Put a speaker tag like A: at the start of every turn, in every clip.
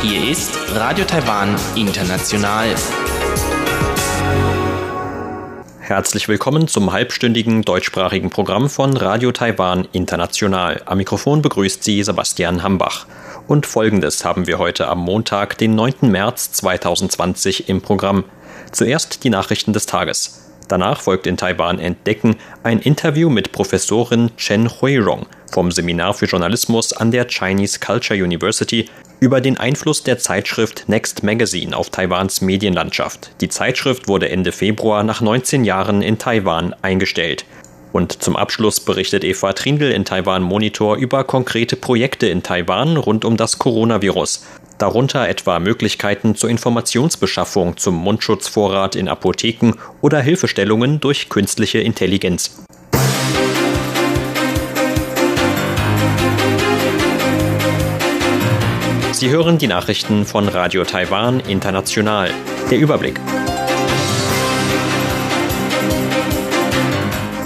A: Hier ist Radio Taiwan International. Herzlich willkommen zum halbstündigen deutschsprachigen Programm von Radio Taiwan International. Am Mikrofon begrüßt Sie Sebastian Hambach. Und folgendes haben wir heute am Montag, den 9. März 2020 im Programm. Zuerst die Nachrichten des Tages. Danach folgt in Taiwan Entdecken ein Interview mit Professorin Chen Huirong vom Seminar für Journalismus an der Chinese Culture University über den Einfluss der Zeitschrift Next Magazine auf Taiwans Medienlandschaft. Die Zeitschrift wurde Ende Februar nach 19 Jahren in Taiwan eingestellt. Und zum Abschluss berichtet Eva Trindl in Taiwan Monitor über konkrete Projekte in Taiwan rund um das Coronavirus. Darunter etwa Möglichkeiten zur Informationsbeschaffung zum Mundschutzvorrat in Apotheken oder Hilfestellungen durch künstliche Intelligenz. Sie hören die Nachrichten von Radio Taiwan International. Der Überblick.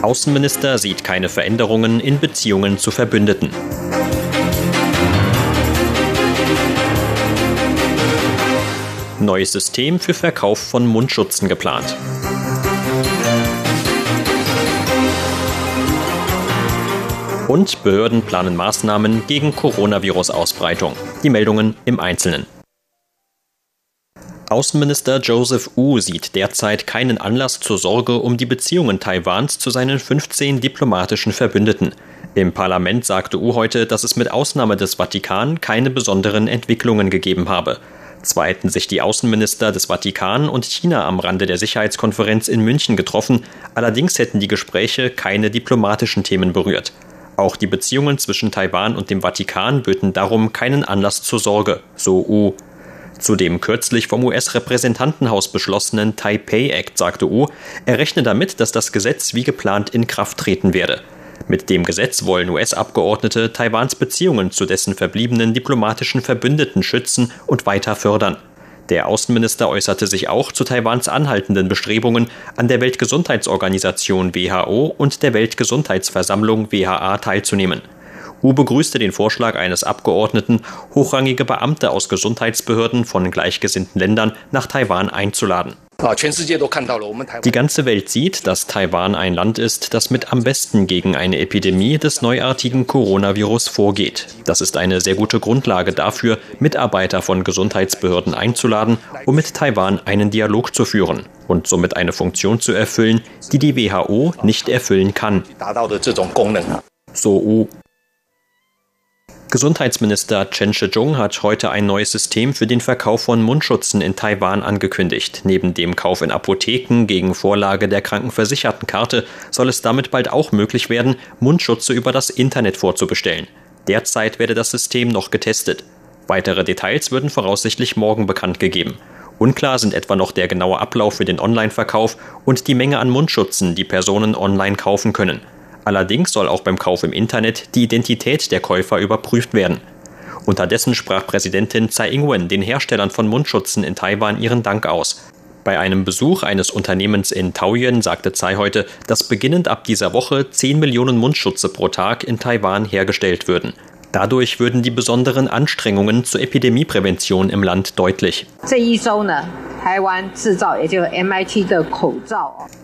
A: Außenminister sieht keine Veränderungen in Beziehungen zu Verbündeten. Neues System für Verkauf von Mundschutzen geplant. Und Behörden planen Maßnahmen gegen Coronavirus-Ausbreitung. Die Meldungen im Einzelnen. Außenminister Joseph Wu sieht derzeit keinen Anlass zur Sorge um die Beziehungen Taiwans zu seinen 15 diplomatischen Verbündeten. Im Parlament sagte Wu heute, dass es mit Ausnahme des Vatikan keine besonderen Entwicklungen gegeben habe. Zwar hätten sich die Außenminister des Vatikan und China am Rande der Sicherheitskonferenz in München getroffen, allerdings hätten die Gespräche keine diplomatischen Themen berührt. Auch die Beziehungen zwischen Taiwan und dem Vatikan böten darum keinen Anlass zur Sorge, so Wu. Zu dem kürzlich vom US-Repräsentantenhaus beschlossenen Taipei Act sagte U, er rechne damit, dass das Gesetz wie geplant in Kraft treten werde. Mit dem Gesetz wollen US-Abgeordnete Taiwans Beziehungen zu dessen verbliebenen diplomatischen Verbündeten schützen und weiter fördern. Der Außenminister äußerte sich auch zu Taiwans anhaltenden Bestrebungen, an der Weltgesundheitsorganisation WHO und der Weltgesundheitsversammlung WHA teilzunehmen. Hu begrüßte den Vorschlag eines Abgeordneten, hochrangige Beamte aus Gesundheitsbehörden von gleichgesinnten Ländern nach Taiwan einzuladen. Die ganze Welt sieht, dass Taiwan ein Land ist, das mit am besten gegen eine Epidemie des neuartigen Coronavirus vorgeht. Das ist eine sehr gute Grundlage dafür, Mitarbeiter von Gesundheitsbehörden einzuladen, um mit Taiwan einen Dialog zu führen und somit eine Funktion zu erfüllen, die die WHO nicht erfüllen kann. So U. Gesundheitsminister Chen Shih-chung hat heute ein neues System für den Verkauf von Mundschutzen in Taiwan angekündigt. Neben dem Kauf in Apotheken gegen Vorlage der Krankenversichertenkarte soll es damit bald auch möglich werden, Mundschutze über das Internet vorzubestellen. Derzeit werde das System noch getestet. Weitere Details würden voraussichtlich morgen bekannt gegeben. Unklar sind etwa noch der genaue Ablauf für den Online-Verkauf und die Menge an Mundschutzen, die Personen online kaufen können. Allerdings soll auch beim Kauf im Internet die Identität der Käufer überprüft werden. Unterdessen sprach Präsidentin Tsai Ing-wen den Herstellern von Mundschutzen in Taiwan ihren Dank aus. Bei einem Besuch eines Unternehmens in Taoyuan sagte Tsai heute, dass beginnend ab dieser Woche 10 Millionen Mundschutze pro Tag in Taiwan hergestellt würden. Dadurch würden die besonderen Anstrengungen zur Epidemieprävention im Land deutlich.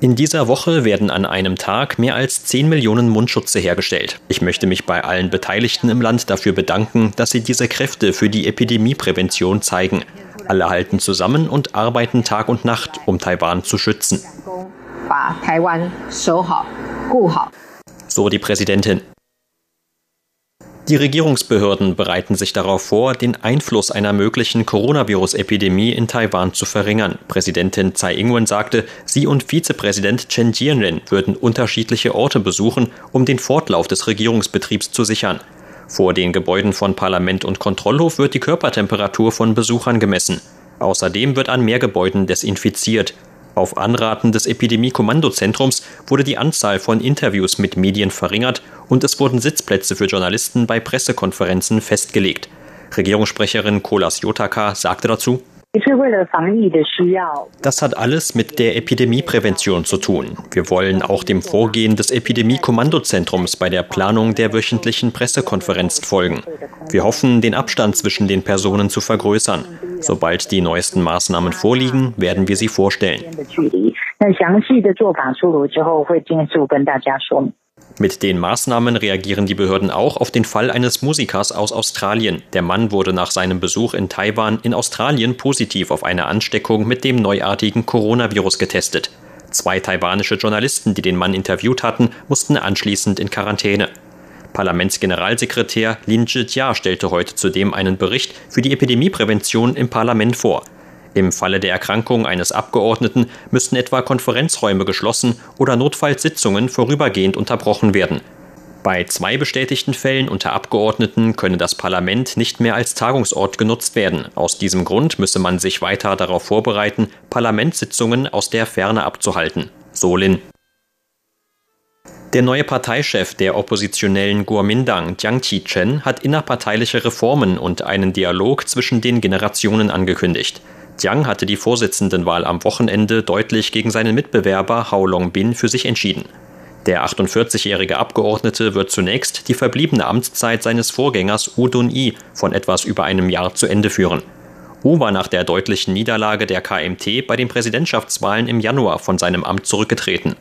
A: In dieser Woche werden an einem Tag mehr als 10 Millionen Mundschutze hergestellt. Ich möchte mich bei allen Beteiligten im Land dafür bedanken, dass sie diese Kräfte für die Epidemieprävention zeigen. Alle halten zusammen und arbeiten Tag und Nacht, um Taiwan zu schützen. So die Präsidentin. Die Regierungsbehörden bereiten sich darauf vor, den Einfluss einer möglichen Coronavirus-Epidemie in Taiwan zu verringern. Präsidentin Tsai Ing-wen sagte, sie und Vizepräsident Chen Jianren würden unterschiedliche Orte besuchen, um den Fortlauf des Regierungsbetriebs zu sichern. Vor den Gebäuden von Parlament und Kontrollhof wird die Körpertemperatur von Besuchern gemessen. Außerdem wird an mehr Gebäuden desinfiziert. Auf Anraten des Epidemie-Kommandozentrums wurde die Anzahl von Interviews mit Medien verringert und es wurden Sitzplätze für Journalisten bei Pressekonferenzen festgelegt. Regierungssprecherin Kolas Jotaka sagte dazu, Das hat alles mit der Epidemieprävention zu tun. Wir wollen auch dem Vorgehen des Epidemie-Kommandozentrums bei der Planung der wöchentlichen Pressekonferenz folgen. Wir hoffen, den Abstand zwischen den Personen zu vergrößern. Sobald die neuesten Maßnahmen vorliegen, werden wir sie vorstellen. Mit den Maßnahmen reagieren die Behörden auch auf den Fall eines Musikers aus Australien. Der Mann wurde nach seinem Besuch in Taiwan in Australien positiv auf eine Ansteckung mit dem neuartigen Coronavirus getestet. Zwei taiwanische Journalisten, die den Mann interviewt hatten, mussten anschließend in Quarantäne. Parlamentsgeneralsekretär Lin Zhijia stellte heute zudem einen Bericht für die Epidemieprävention im Parlament vor. Im Falle der Erkrankung eines Abgeordneten müssten etwa Konferenzräume geschlossen oder notfalls Sitzungen vorübergehend unterbrochen werden. Bei zwei bestätigten Fällen unter Abgeordneten könne das Parlament nicht mehr als Tagungsort genutzt werden. Aus diesem Grund müsse man sich weiter darauf vorbereiten, Parlamentssitzungen aus der Ferne abzuhalten. Solin. Der neue Parteichef der oppositionellen Guomindang, Jiang Qi-chen, hat innerparteiliche Reformen und einen Dialog zwischen den Generationen angekündigt. Jiang hatte die Vorsitzendenwahl am Wochenende deutlich gegen seinen Mitbewerber Hao Longbin für sich entschieden. Der 48-jährige Abgeordnete wird zunächst die verbliebene Amtszeit seines Vorgängers U Dun-i von etwas über einem Jahr zu Ende führen. U war nach der deutlichen Niederlage der KMT bei den Präsidentschaftswahlen im Januar von seinem Amt zurückgetreten.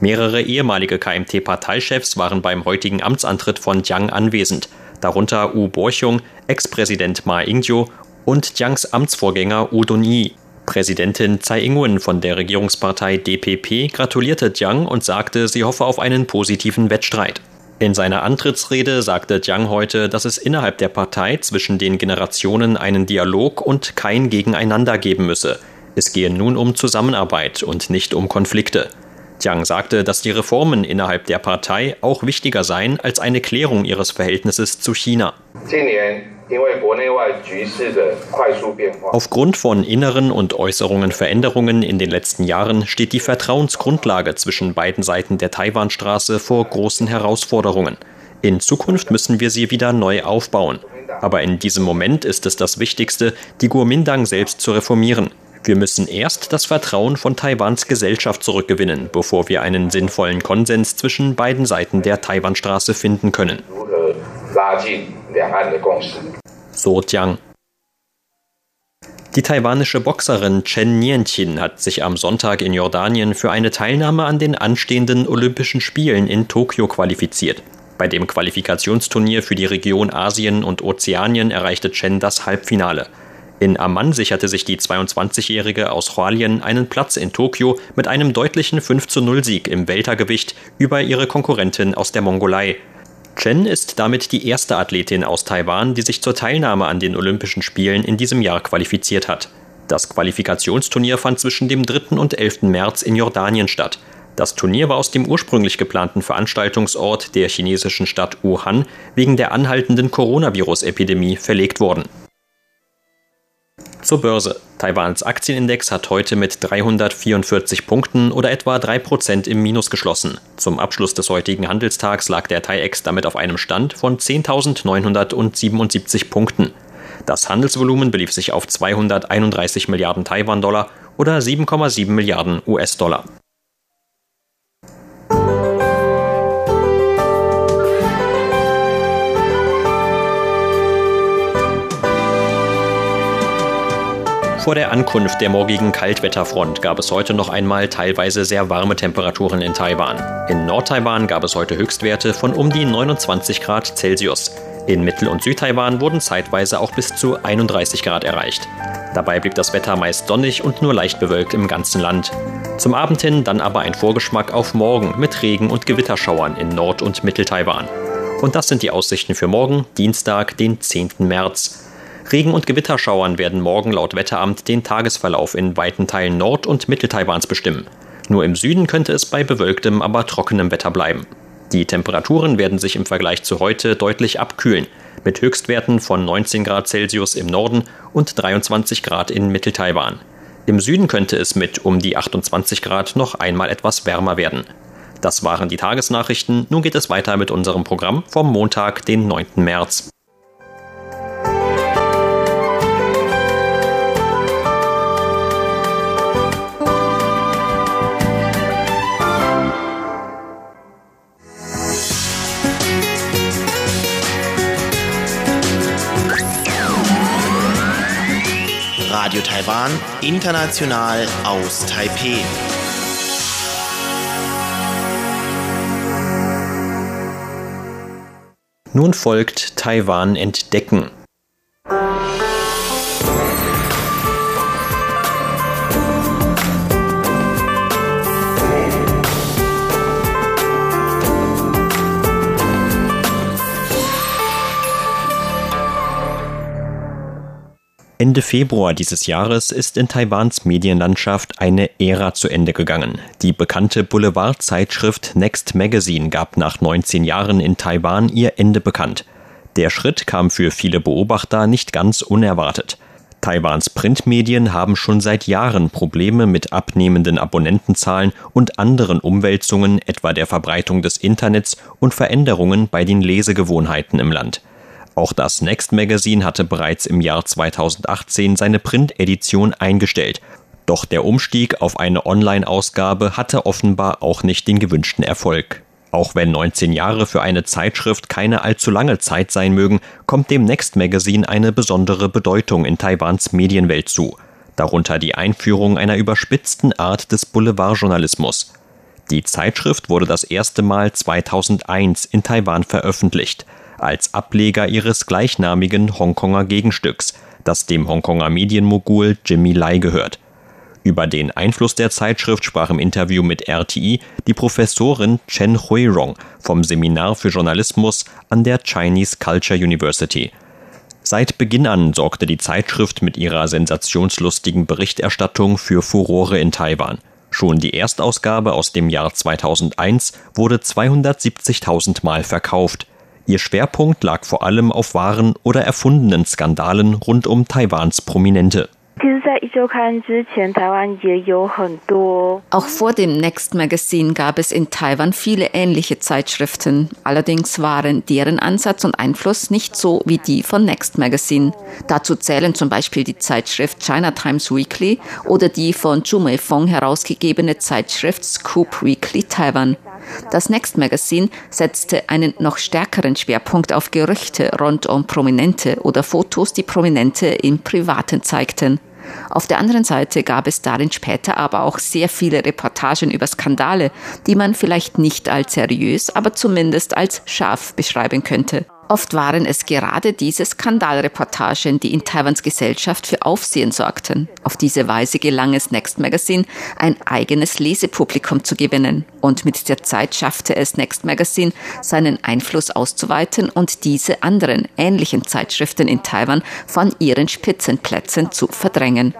A: Mehrere ehemalige KMT-Parteichefs waren beim heutigen Amtsantritt von Jiang anwesend, darunter U Borchung, Ex-Präsident Ma Ying-jeou und Jiangs Amtsvorgänger U Dun-yi. Präsidentin Tsai Ing-wen von der Regierungspartei DPP gratulierte Jiang und sagte, sie hoffe auf einen positiven Wettstreit. In seiner Antrittsrede sagte Jiang heute, dass es innerhalb der Partei zwischen den Generationen einen Dialog und kein Gegeneinander geben müsse. Es gehe nun um Zusammenarbeit und nicht um Konflikte. Jiang sagte, dass die Reformen innerhalb der Partei auch wichtiger seien als eine Klärung ihres Verhältnisses zu China. Aufgrund von inneren und äußeren Veränderungen in den letzten Jahren steht die Vertrauensgrundlage zwischen beiden Seiten der Taiwanstraße vor großen Herausforderungen. In Zukunft müssen wir sie wieder neu aufbauen. Aber in diesem Moment ist es das Wichtigste, die Guomindang selbst zu reformieren. Wir müssen erst das Vertrauen von Taiwans Gesellschaft zurückgewinnen, bevor wir einen sinnvollen Konsens zwischen beiden Seiten der Taiwanstraße finden können. So Jiang. Die taiwanische Boxerin Chen Nianqin hat sich am Sonntag in Jordanien für eine Teilnahme an den anstehenden Olympischen Spielen in Tokio qualifiziert. Bei dem Qualifikationsturnier für die Region Asien und Ozeanien erreichte Chen das Halbfinale. In Amman sicherte sich die 22-Jährige aus Hualien einen Platz in Tokio mit einem deutlichen 5-0-Sieg im Weltergewicht über ihre Konkurrentin aus der Mongolei. Chen ist damit die erste Athletin aus Taiwan, die sich zur Teilnahme an den Olympischen Spielen in diesem Jahr qualifiziert hat. Das Qualifikationsturnier fand zwischen dem 3. und 11. März in Jordanien statt. Das Turnier war aus dem ursprünglich geplanten Veranstaltungsort der chinesischen Stadt Wuhan wegen der anhaltenden Coronavirus-Epidemie verlegt worden. Zur Börse. Taiwans Aktienindex hat heute mit 344 Punkten oder etwa 3% im Minus geschlossen. Zum Abschluss des heutigen Handelstags lag der TAIEX damit auf einem Stand von 10.977 Punkten. Das Handelsvolumen belief sich auf 231 Milliarden Taiwan-Dollar oder 7,7 Milliarden US-Dollar. Vor der Ankunft der morgigen Kaltwetterfront gab es heute noch einmal teilweise sehr warme Temperaturen in Taiwan. In Nord-Taiwan gab es heute Höchstwerte von um die 29 Grad Celsius. In Mittel- und Südtaiwan wurden zeitweise auch bis zu 31 Grad erreicht. Dabei blieb das Wetter meist sonnig und nur leicht bewölkt im ganzen Land. Zum Abend hin dann aber ein Vorgeschmack auf morgen mit Regen- und Gewitterschauern in Nord- und Mittel-Taiwan. Und das sind die Aussichten für morgen, Dienstag, den 10. März. Regen- und Gewitterschauern werden morgen laut Wetteramt den Tagesverlauf in weiten Teilen Nord- und Mitteltaiwans bestimmen. Nur im Süden könnte es bei bewölktem, aber trockenem Wetter bleiben. Die Temperaturen werden sich im Vergleich zu heute deutlich abkühlen, mit Höchstwerten von 19 Grad Celsius im Norden und 23 Grad in Mitteltaiwan. Im Süden könnte es mit um die 28 Grad noch einmal etwas wärmer werden. Das waren die Tagesnachrichten. Nun geht es weiter mit unserem Programm vom Montag, den 9. März.
B: Radio Taiwan, international aus Taipeh.
A: Nun folgt Taiwan entdecken. Ende Februar dieses Jahres ist in Taiwans Medienlandschaft eine Ära zu Ende gegangen. Die bekannte Boulevardzeitschrift Next Magazine gab nach 19 Jahren in Taiwan ihr Ende bekannt. Der Schritt kam für viele Beobachter nicht ganz unerwartet. Taiwans Printmedien haben schon seit Jahren Probleme mit abnehmenden Abonnentenzahlen und anderen Umwälzungen, etwa der Verbreitung des Internets und Veränderungen bei den Lesegewohnheiten im Land. Auch das Next Magazine hatte bereits im Jahr 2018 seine Printedition eingestellt. Doch der Umstieg auf eine Online-Ausgabe hatte offenbar auch nicht den gewünschten Erfolg. Auch wenn 19 Jahre für eine Zeitschrift keine allzu lange Zeit sein mögen, kommt dem Next Magazine eine besondere Bedeutung in Taiwans Medienwelt zu. Darunter die Einführung einer überspitzten Art des Boulevardjournalismus. Die Zeitschrift wurde das erste Mal 2001 in Taiwan veröffentlicht als Ableger ihres gleichnamigen Hongkonger Gegenstücks, das dem Hongkonger Medienmogul Jimmy Lai gehört. Über den Einfluss der Zeitschrift sprach im Interview mit RTI die Professorin Chen Huirong vom Seminar für Journalismus an der Chinese Culture University. Seit Beginn an sorgte die Zeitschrift mit ihrer sensationslustigen Berichterstattung für Furore in Taiwan. Schon die Erstausgabe aus dem Jahr 2001 wurde 270.000 Mal verkauft, Ihr Schwerpunkt lag vor allem auf wahren oder erfundenen Skandalen rund um Taiwans Prominente.
C: Auch vor dem Next Magazine gab es in Taiwan viele ähnliche Zeitschriften. Allerdings waren deren Ansatz und Einfluss nicht so wie die von Next Magazine. Dazu zählen zum Beispiel die Zeitschrift China Times Weekly oder die von Zhu Meifeng herausgegebene Zeitschrift Scoop Weekly Taiwan. Das Next Magazine setzte einen noch stärkeren Schwerpunkt auf Gerüchte rund um Prominente oder Fotos, die Prominente im Privaten zeigten. Auf der anderen Seite gab es darin später aber auch sehr viele Reportagen über Skandale, die man vielleicht nicht als seriös, aber zumindest als scharf beschreiben könnte. Oft waren es gerade diese Skandalreportagen, die in Taiwans Gesellschaft für Aufsehen sorgten. Auf diese Weise gelang es Next Magazine, ein eigenes Lesepublikum zu gewinnen. Und mit der Zeit schaffte es Next Magazine, seinen Einfluss auszuweiten und diese anderen ähnlichen Zeitschriften in Taiwan von ihren Spitzenplätzen zu verdrängen.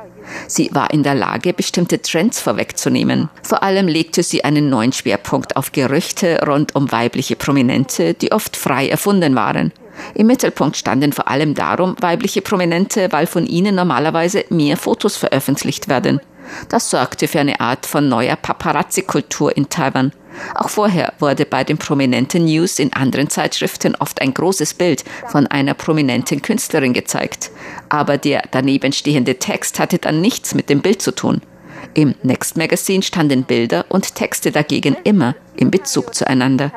C: Sie war in der Lage, bestimmte Trends vorwegzunehmen. Vor allem legte sie einen neuen Schwerpunkt auf Gerüchte rund um weibliche Prominente, die oft frei erfunden waren. Im Mittelpunkt standen vor allem darum weibliche Prominente, weil von ihnen normalerweise mehr Fotos veröffentlicht werden. Das sorgte für eine Art von neuer Paparazzi-Kultur in Taiwan. Auch vorher wurde bei den prominenten News in anderen Zeitschriften oft ein großes Bild von einer prominenten Künstlerin gezeigt. Aber der daneben stehende Text hatte dann nichts mit dem Bild zu tun. Im Next Magazine standen Bilder und Texte dagegen immer in Bezug zueinander.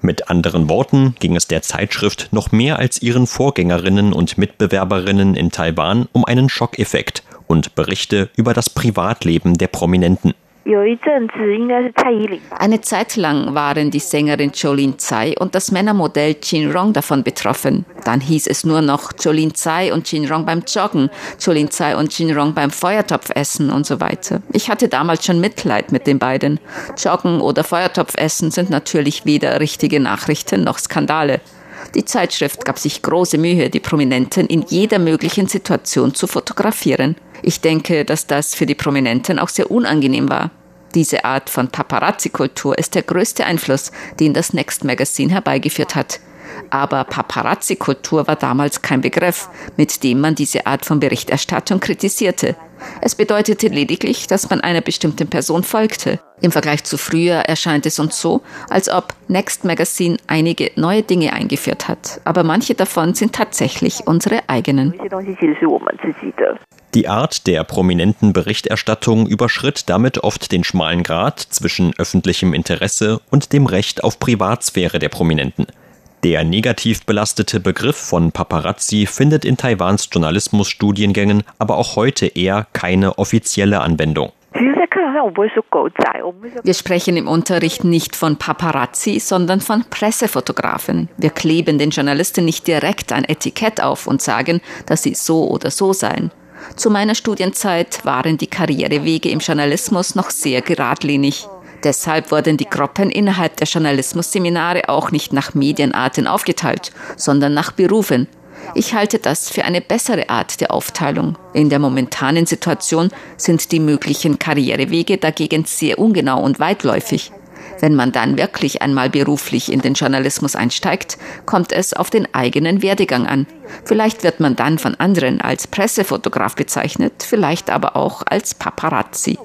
A: Mit anderen Worten ging es der Zeitschrift noch mehr als ihren Vorgängerinnen und Mitbewerberinnen in Taiwan um einen Schockeffekt und Berichte über das Privatleben der Prominenten.
C: Eine Zeit lang waren die Sängerin Jolin Tsai und das Männermodell Jin Rong davon betroffen. Dann hieß es nur noch Jolin Tsai und Jin Rong beim Joggen, Jolin Tsai und Jin Rong beim Feuertopfessen und so weiter. Ich hatte damals schon Mitleid mit den beiden. Joggen oder Feuertopfessen sind natürlich weder richtige Nachrichten noch Skandale. Die Zeitschrift gab sich große Mühe, die Prominenten in jeder möglichen Situation zu fotografieren. Ich denke, dass das für die Prominenten auch sehr unangenehm war. Diese Art von Paparazzi-Kultur ist der größte Einfluss, den das Next Magazine herbeigeführt hat. Aber Paparazzi-Kultur war damals kein Begriff, mit dem man diese Art von Berichterstattung kritisierte. Es bedeutete lediglich, dass man einer bestimmten Person folgte. Im Vergleich zu früher erscheint es uns so, als ob Next Magazine einige neue Dinge eingeführt hat, aber manche davon sind tatsächlich unsere eigenen.
A: Die Art der prominenten Berichterstattung überschritt damit oft den schmalen Grat zwischen öffentlichem Interesse und dem Recht auf Privatsphäre der Prominenten. Der negativ belastete Begriff von Paparazzi findet in Taiwans Journalismusstudiengängen aber auch heute eher keine offizielle Anwendung.
C: Wir sprechen im Unterricht nicht von Paparazzi, sondern von Pressefotografen. Wir kleben den Journalisten nicht direkt ein Etikett auf und sagen, dass sie so oder so seien. Zu meiner Studienzeit waren die Karrierewege im Journalismus noch sehr geradlinig. Deshalb wurden die Gruppen innerhalb der Journalismusseminare auch nicht nach Medienarten aufgeteilt, sondern nach Berufen. Ich halte das für eine bessere Art der Aufteilung. In der momentanen Situation sind die möglichen Karrierewege dagegen sehr ungenau und weitläufig. Wenn man dann wirklich einmal beruflich in den Journalismus einsteigt, kommt es auf den eigenen Werdegang an. Vielleicht wird man dann von anderen als Pressefotograf bezeichnet, vielleicht aber auch als Paparazzi.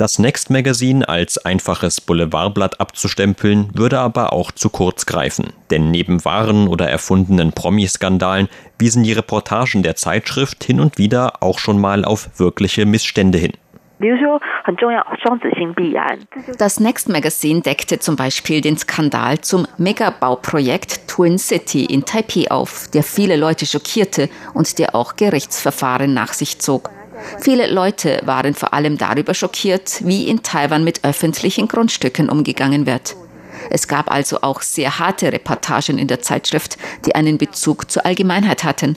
A: Das Next Magazine als einfaches Boulevardblatt abzustempeln, würde aber auch zu kurz greifen. Denn neben wahren oder erfundenen Promi-Skandalen wiesen die Reportagen der Zeitschrift hin und wieder auch schon mal auf wirkliche Missstände hin.
C: Das Next Magazine deckte zum Beispiel den Skandal zum Megabauprojekt Twin City in Taipei auf, der viele Leute schockierte und der auch Gerichtsverfahren nach sich zog. Viele Leute waren vor allem darüber schockiert, wie in Taiwan mit öffentlichen Grundstücken umgegangen wird. Es gab also auch sehr harte Reportagen in der Zeitschrift, die einen Bezug zur Allgemeinheit hatten.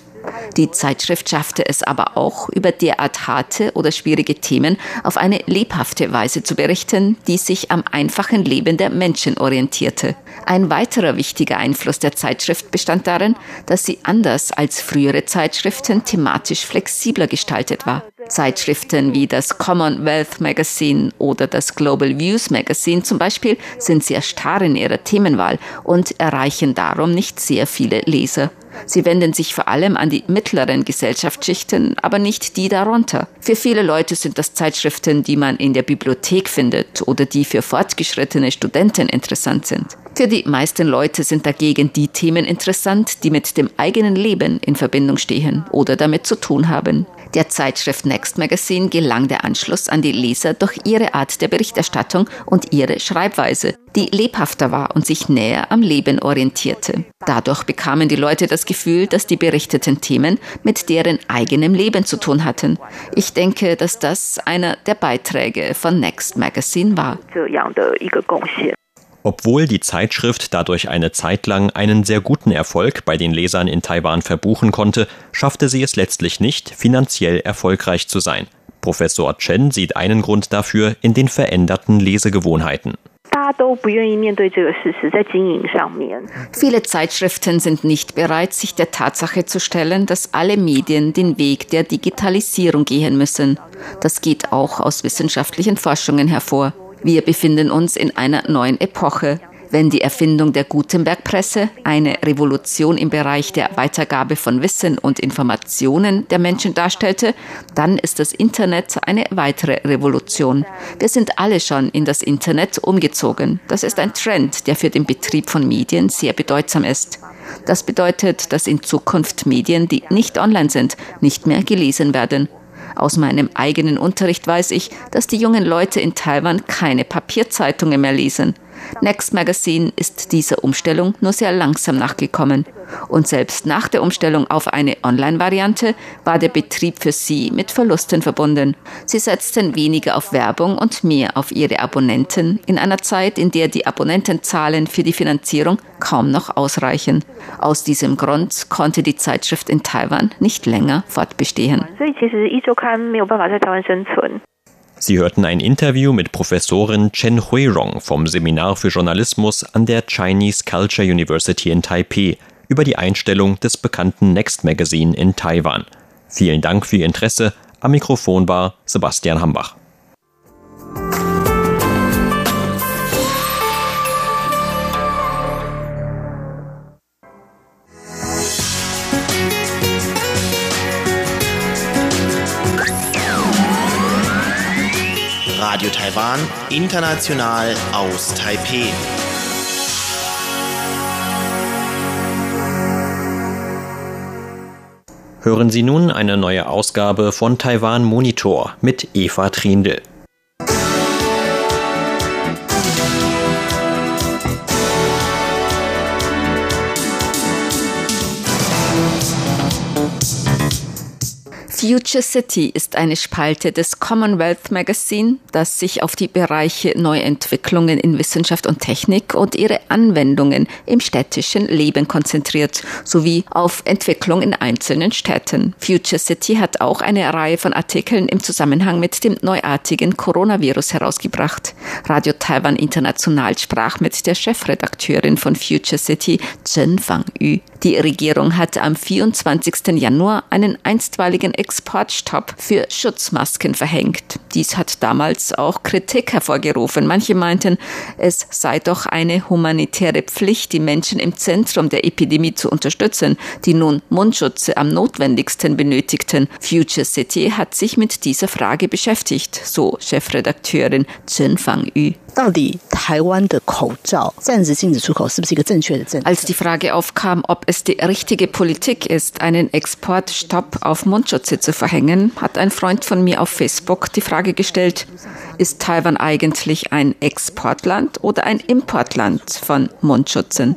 C: Die Zeitschrift schaffte es aber auch, über derart harte oder schwierige Themen auf eine lebhafte Weise zu berichten, die sich am einfachen Leben der Menschen orientierte. Ein weiterer wichtiger Einfluss der Zeitschrift bestand darin, dass sie anders als frühere Zeitschriften thematisch flexibler gestaltet war. Zeitschriften wie das Commonwealth Magazine oder das Global Views Magazine zum Beispiel sind sehr starr in ihrer Themenwahl und erreichen darum nicht sehr viele Leser. Sie wenden sich vor allem an die mittleren Gesellschaftsschichten, aber nicht die darunter. Für viele Leute sind das Zeitschriften, die man in der Bibliothek findet oder die für fortgeschrittene Studenten interessant sind. Für die meisten Leute sind dagegen die Themen interessant, die mit dem eigenen Leben in Verbindung stehen oder damit zu tun haben. Der Zeitschrift Next Magazine gelang der Anschluss an die Leser durch ihre Art der Berichterstattung und ihre Schreibweise, die lebhafter war und sich näher am Leben orientierte. Dadurch bekamen die Leute das Gefühl, dass die berichteten Themen mit deren eigenem Leben zu tun hatten. Ich denke, dass das einer der Beiträge von Next Magazine war.
A: Obwohl die Zeitschrift dadurch eine Zeit lang einen sehr guten Erfolg bei den Lesern in Taiwan verbuchen konnte, schaffte sie es letztlich nicht, finanziell erfolgreich zu sein. Professor Chen sieht einen Grund dafür in den veränderten Lesegewohnheiten.
C: Viele Zeitschriften sind nicht bereit, sich der Tatsache zu stellen, dass alle Medien den Weg der Digitalisierung gehen müssen. Das geht auch aus wissenschaftlichen Forschungen hervor. Wir befinden uns in einer neuen Epoche. Wenn die Erfindung der Gutenberg-Presse eine Revolution im Bereich der Weitergabe von Wissen und Informationen der Menschen darstellte, dann ist das Internet eine weitere Revolution. Wir sind alle schon in das Internet umgezogen. Das ist ein Trend, der für den Betrieb von Medien sehr bedeutsam ist. Das bedeutet, dass in Zukunft Medien, die nicht online sind, nicht mehr gelesen werden. Aus meinem eigenen Unterricht weiß ich, dass die jungen Leute in Taiwan keine Papierzeitungen mehr lesen. Next Magazine ist dieser Umstellung nur sehr langsam nachgekommen. Und selbst nach der Umstellung auf eine Online-Variante war der Betrieb für sie mit Verlusten verbunden. Sie setzten weniger auf Werbung und mehr auf ihre Abonnenten in einer Zeit, in der die Abonnentenzahlen für die Finanzierung kaum noch ausreichen. Aus diesem Grund konnte die Zeitschrift in Taiwan nicht länger fortbestehen.
A: Sie hörten ein Interview mit Professorin Chen Huirong vom Seminar für Journalismus an der Chinese Culture University in Taipei über die Einstellung des bekannten Next Magazine in Taiwan. Vielen Dank für Ihr Interesse. Am Mikrofon war Sebastian Hambach.
B: Radio Taiwan, international aus Taipeh.
A: Hören Sie nun eine neue Ausgabe von Taiwan Monitor mit Eva Trindl.
C: Future City ist eine Spalte des Commonwealth Magazine, das sich auf die Bereiche Neuentwicklungen in Wissenschaft und Technik und ihre Anwendungen im städtischen Leben konzentriert, sowie auf Entwicklung in einzelnen Städten. Future City hat auch eine Reihe von Artikeln im Zusammenhang mit dem neuartigen Coronavirus herausgebracht. Radio Taiwan International sprach mit der Chefredakteurin von Future City, Chen Fang-Yu. Die Regierung hat am 24. Januar einen einstweiligen Exportstopp für Schutzmasken verhängt. Dies hat damals auch Kritik hervorgerufen. Manche meinten, es sei doch eine humanitäre Pflicht, die Menschen im Zentrum der Epidemie zu unterstützen, die nun Mundschutze am notwendigsten benötigten. Future City hat sich mit dieser Frage beschäftigt, so Chefredakteurin Chen Fang-Yu. Als die Frage aufkam, ob es die richtige Politik ist, einen Exportstopp auf Mundschutze zu verhängen, hat ein Freund von mir auf Facebook die Frage gestellt, ist Taiwan eigentlich ein Exportland oder ein Importland von Mundschutzen?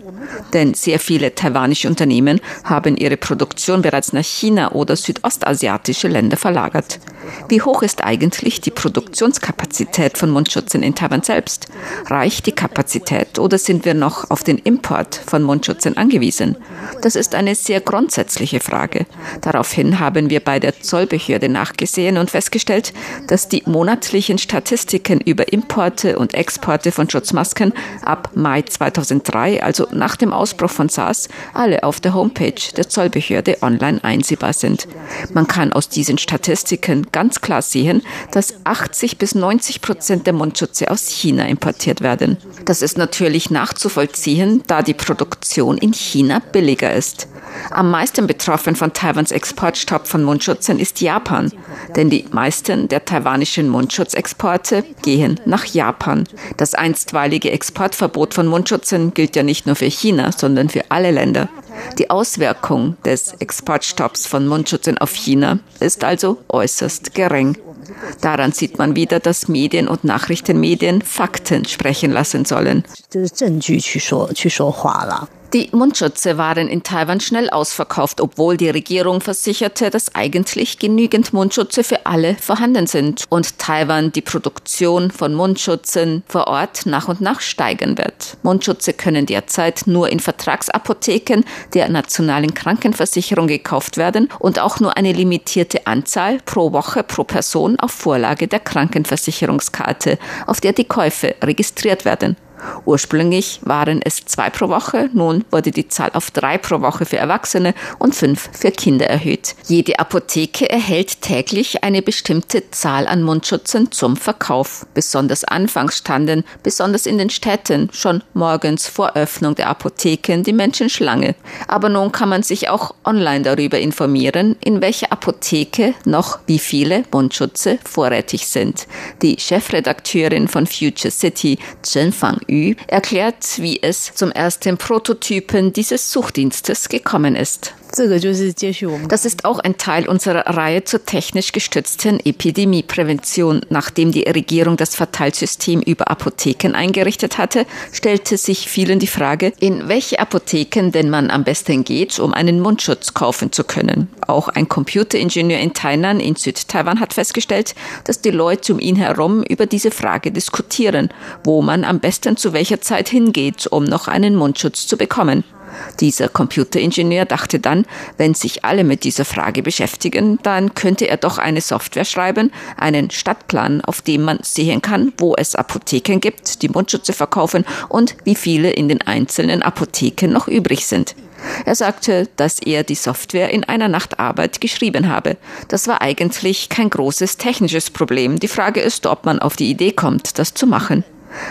C: Denn sehr viele taiwanische Unternehmen haben ihre Produktion bereits nach China oder südostasiatische Länder verlagert. Wie hoch ist eigentlich die Produktionskapazität von Mundschutzen in Taiwan selbst? Reicht die Kapazität oder sind wir noch auf den Import von Mundschutzen angewiesen? Das ist eine sehr grundsätzliche Frage. Daraufhin haben wir bei der Zollbehörde nachgesehen und festgestellt, dass die monatlichen Statistiken über Importe und Exporte von Schutzmasken ab Mai 2003, also nach dem Ausbruch von SARS, alle auf der Homepage der Zollbehörde online einsehbar sind. Man kann aus diesen Statistiken ganz klar sehen, dass 80 bis 90 Prozent der Mundschutze aus China importiert werden. Das ist natürlich nachzuvollziehen, da die Produktion in China billiger ist. Am meisten betroffen von Taiwans Exportstopp von Mundschutzen ist Japan, denn die meisten der taiwanischen Mundschutzexporte gehen nach Japan. Das einstweilige Exportverbot von Mundschutzen gilt ja nicht nur für China, sondern für alle Länder. Die Auswirkung des Exportstopps von Mundschutzen auf China ist also äußerst gering. Daran sieht man wieder, dass Medien und Nachrichtenmedien Fakten sprechen lassen sollen. Die Mundschutze waren in Taiwan schnell ausverkauft, obwohl die Regierung versicherte, dass eigentlich genügend Mundschutze für alle vorhanden sind und Taiwan die Produktion von Mundschutzen vor Ort nach und nach steigern wird. Mundschutze können derzeit nur in Vertragsapotheken der nationalen Krankenversicherung gekauft werden und auch nur eine limitierte Anzahl pro Woche pro Person auf Vorlage der Krankenversicherungskarte, auf der die Käufe registriert werden. Ursprünglich waren es zwei pro Woche, nun wurde die Zahl auf drei pro Woche für Erwachsene und fünf für Kinder erhöht. Jede Apotheke erhält täglich eine bestimmte Zahl an Mundschutzen zum Verkauf. Besonders anfangs standen, besonders in den Städten, schon morgens vor Öffnung der Apotheken die Menschen Schlange. Aber nun kann man sich auch online darüber informieren, in welcher Apotheke noch wie viele Mundschutze vorrätig sind. Die Chefredakteurin von Future City, Chen Fang Yu erklärt, wie es zum ersten Prototypen dieses Suchdienstes gekommen ist. Das ist auch ein Teil unserer Reihe zur technisch gestützten Epidemieprävention. Nachdem die Regierung das Verteilsystem über Apotheken eingerichtet hatte, stellte sich vielen die Frage, in welche Apotheken denn man am besten geht, um einen Mundschutz kaufen zu können. Auch ein Computeringenieur in Tainan in Südtaiwan hat festgestellt, dass die Leute um ihn herum über diese Frage diskutieren, wo man am besten zu welcher Zeit hingeht, um noch einen Mundschutz zu bekommen. Dieser Computeringenieur dachte dann, wenn sich alle mit dieser Frage beschäftigen, dann könnte er doch eine Software schreiben, einen Stadtplan, auf dem man sehen kann, wo es Apotheken gibt, die Mundschutze verkaufen und wie viele in den einzelnen Apotheken noch übrig sind. Er sagte, dass er die Software in einer Nacht Arbeit geschrieben habe. Das war eigentlich kein großes technisches Problem. Die Frage ist, ob man auf die Idee kommt, das zu machen.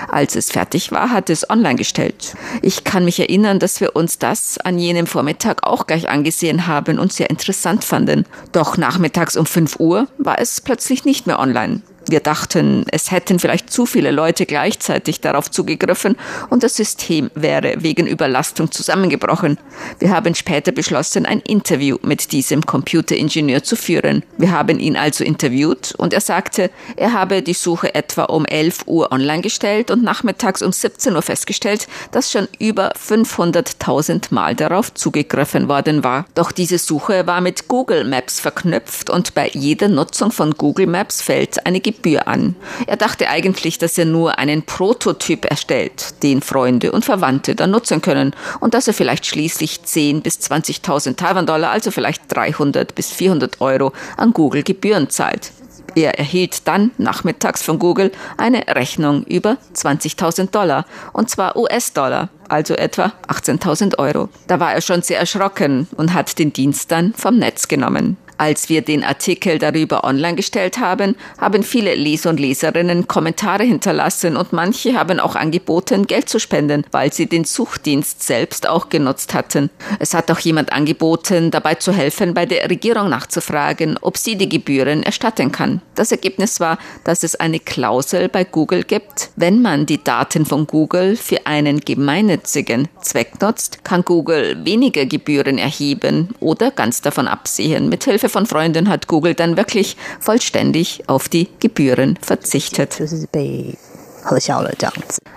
C: Als es fertig war, hat es online gestellt. Ich kann mich erinnern, dass wir uns das an jenem Vormittag auch gleich angesehen haben und sehr interessant fanden. Doch nachmittags um 5 Uhr war es plötzlich nicht mehr online. Wir dachten, es hätten vielleicht zu viele Leute gleichzeitig darauf zugegriffen und das System wäre wegen Überlastung zusammengebrochen. Wir haben später beschlossen, ein Interview mit diesem Computeringenieur zu führen. Wir haben ihn also interviewt und er sagte, er habe die Suche etwa um 11 Uhr online gestellt und nachmittags um 17 Uhr festgestellt, dass schon über 500.000 Mal darauf zugegriffen worden war. Doch diese Suche war mit Google Maps verknüpft und bei jeder Nutzung von Google Maps fällt eine Gebühr an. Er dachte eigentlich, dass er nur einen Prototyp erstellt, den Freunde und Verwandte dann nutzen können und dass er vielleicht schließlich 10 bis 20.000 Taiwan-Dollar, also vielleicht 300 bis 400 Euro an Google Gebühren zahlt. Er erhielt dann nachmittags von Google eine Rechnung über 20.000 Dollar, und zwar US-Dollar, also etwa 18.000 Euro. Da war er schon sehr erschrocken und hat den Dienst dann vom Netz genommen. Als wir den Artikel darüber online gestellt haben, haben viele Leser und Leserinnen Kommentare hinterlassen und manche haben auch angeboten, Geld zu spenden, weil sie den Suchdienst selbst auch genutzt hatten. Es hat auch jemand angeboten, dabei zu helfen, bei der Regierung nachzufragen, ob sie die Gebühren erstatten kann. Das Ergebnis war, dass es eine Klausel bei Google gibt. Wenn man die Daten von Google für einen gemeinnützigen Zweck nutzt, kann Google weniger Gebühren erheben oder ganz davon absehen, mithilfe Hilfe von Freunden hat Google dann wirklich vollständig auf die Gebühren verzichtet.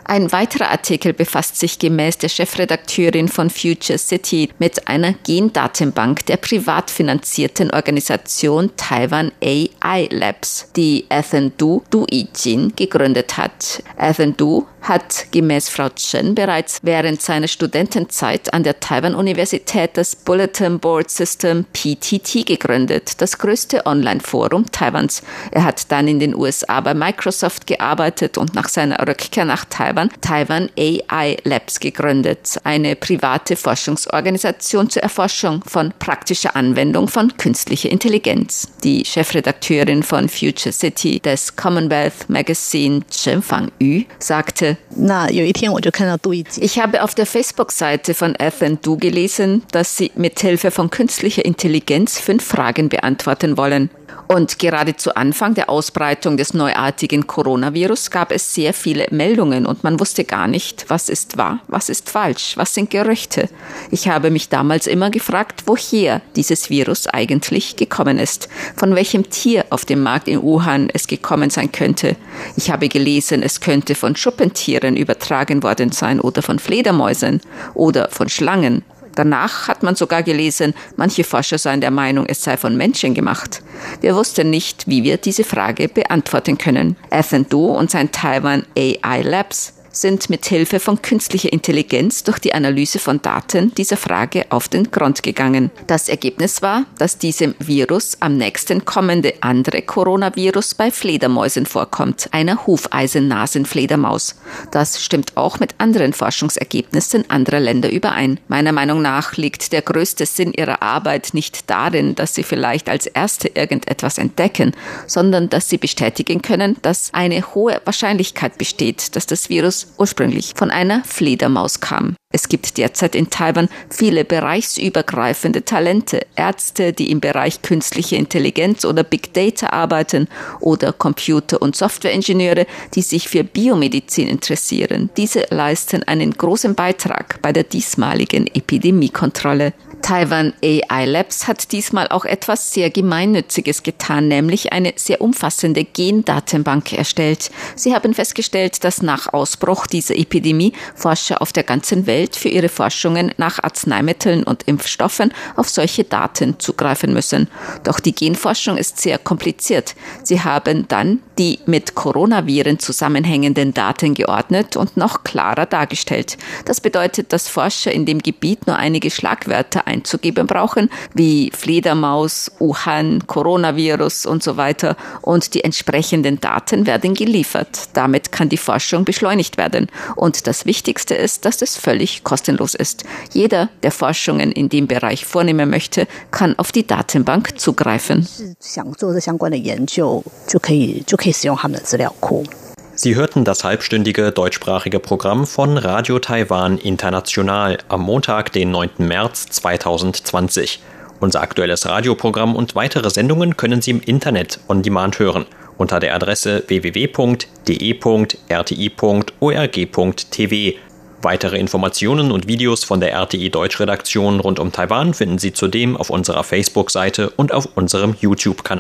C: Ein weiterer Artikel befasst sich gemäß der Chefredakteurin von Future City mit einer Gendatenbank der privat finanzierten Organisation Taiwan AI Labs, die Ethan Du Du Yijin gegründet hat. Ethan Du hat gemäß Frau Chen bereits während seiner Studentenzeit an der Taiwan-Universität das Bulletin Board System PTT gegründet, das größte Online-Forum Taiwans. Er hat dann in den USA bei Microsoft gearbeitet und nach seiner Rückkehr nach Taiwan Taiwan AI Labs gegründet, eine private Forschungsorganisation zur Erforschung von praktischer Anwendung von künstlicher Intelligenz. Die Chefredakteurin von Future City des Commonwealth Magazine Chen Fang Yu sagte, ich habe auf der Facebook-Seite von Ethan Du gelesen, dass sie mit Hilfe von künstlicher Intelligenz fünf Fragen beantworten wollen. Und gerade zu Anfang der Ausbreitung des neuartigen Coronavirus gab es sehr viele Meldungen und man wusste gar nicht, was ist wahr, was ist falsch, was sind Gerüchte. Ich habe mich damals immer gefragt, woher dieses Virus eigentlich gekommen ist, von welchem Tier auf dem Markt in Wuhan es gekommen sein könnte. Ich habe gelesen, es könnte von Schuppentieren übertragen worden sein oder von Fledermäusen oder von Schlangen Danach hat man sogar gelesen, manche Forscher seien der Meinung, es sei von Menschen gemacht. Wir wussten nicht, wie wir diese Frage beantworten können. Ethan Du und sein Taiwan AI Labs sind mit Hilfe von künstlicher Intelligenz durch die Analyse von Daten dieser Frage auf den Grund gegangen. Das Ergebnis war, dass diesem Virus am nächsten kommende andere Coronavirus bei Fledermäusen vorkommt, einer Hufeisennasenfledermaus. Das stimmt auch mit anderen Forschungsergebnissen anderer Länder überein. Meiner Meinung nach liegt der größte Sinn ihrer Arbeit nicht darin, dass sie vielleicht als Erste irgendetwas entdecken, sondern dass sie bestätigen können, dass eine hohe Wahrscheinlichkeit besteht, dass das Virus ursprünglich von einer Fledermaus kam. Es gibt derzeit in Taiwan viele bereichsübergreifende Talente, Ärzte, die im Bereich künstliche Intelligenz oder Big Data arbeiten oder Computer- und Softwareingenieure, die sich für Biomedizin interessieren. Diese leisten einen großen Beitrag bei der diesmaligen Epidemiekontrolle. Taiwan AI Labs hat diesmal auch etwas sehr Gemeinnütziges getan, nämlich eine sehr umfassende Gendatenbank erstellt. Sie haben festgestellt, dass nach Ausbruch dieser Epidemie Forscher auf der ganzen Welt für ihre Forschungen nach Arzneimitteln und Impfstoffen auf solche Daten zugreifen müssen. Doch die Genforschung ist sehr kompliziert. Sie haben dann die mit Coronaviren zusammenhängenden Daten geordnet und noch klarer dargestellt. Das bedeutet, dass Forscher in dem Gebiet nur einige Schlagwörter einzugeben brauchen, wie Fledermaus, Wuhan, Coronavirus und so weiter. Und die entsprechenden Daten werden geliefert. Damit kann die Forschung beschleunigt werden. Und das Wichtigste ist, dass es völlig kostenlos ist. Jeder, der Forschungen in dem Bereich vornehmen möchte, kann auf die Datenbank zugreifen.
A: Sie hörten das halbstündige deutschsprachige Programm von Radio Taiwan International am Montag, den 9. März 2020. Unser aktuelles Radioprogramm und weitere Sendungen können Sie im Internet on demand hören unter der Adresse www.de.rti.org.tv. Weitere Informationen und Videos von der RTI Deutschredaktion rund um Taiwan finden Sie zudem auf unserer Facebook-Seite und auf unserem YouTube-Kanal.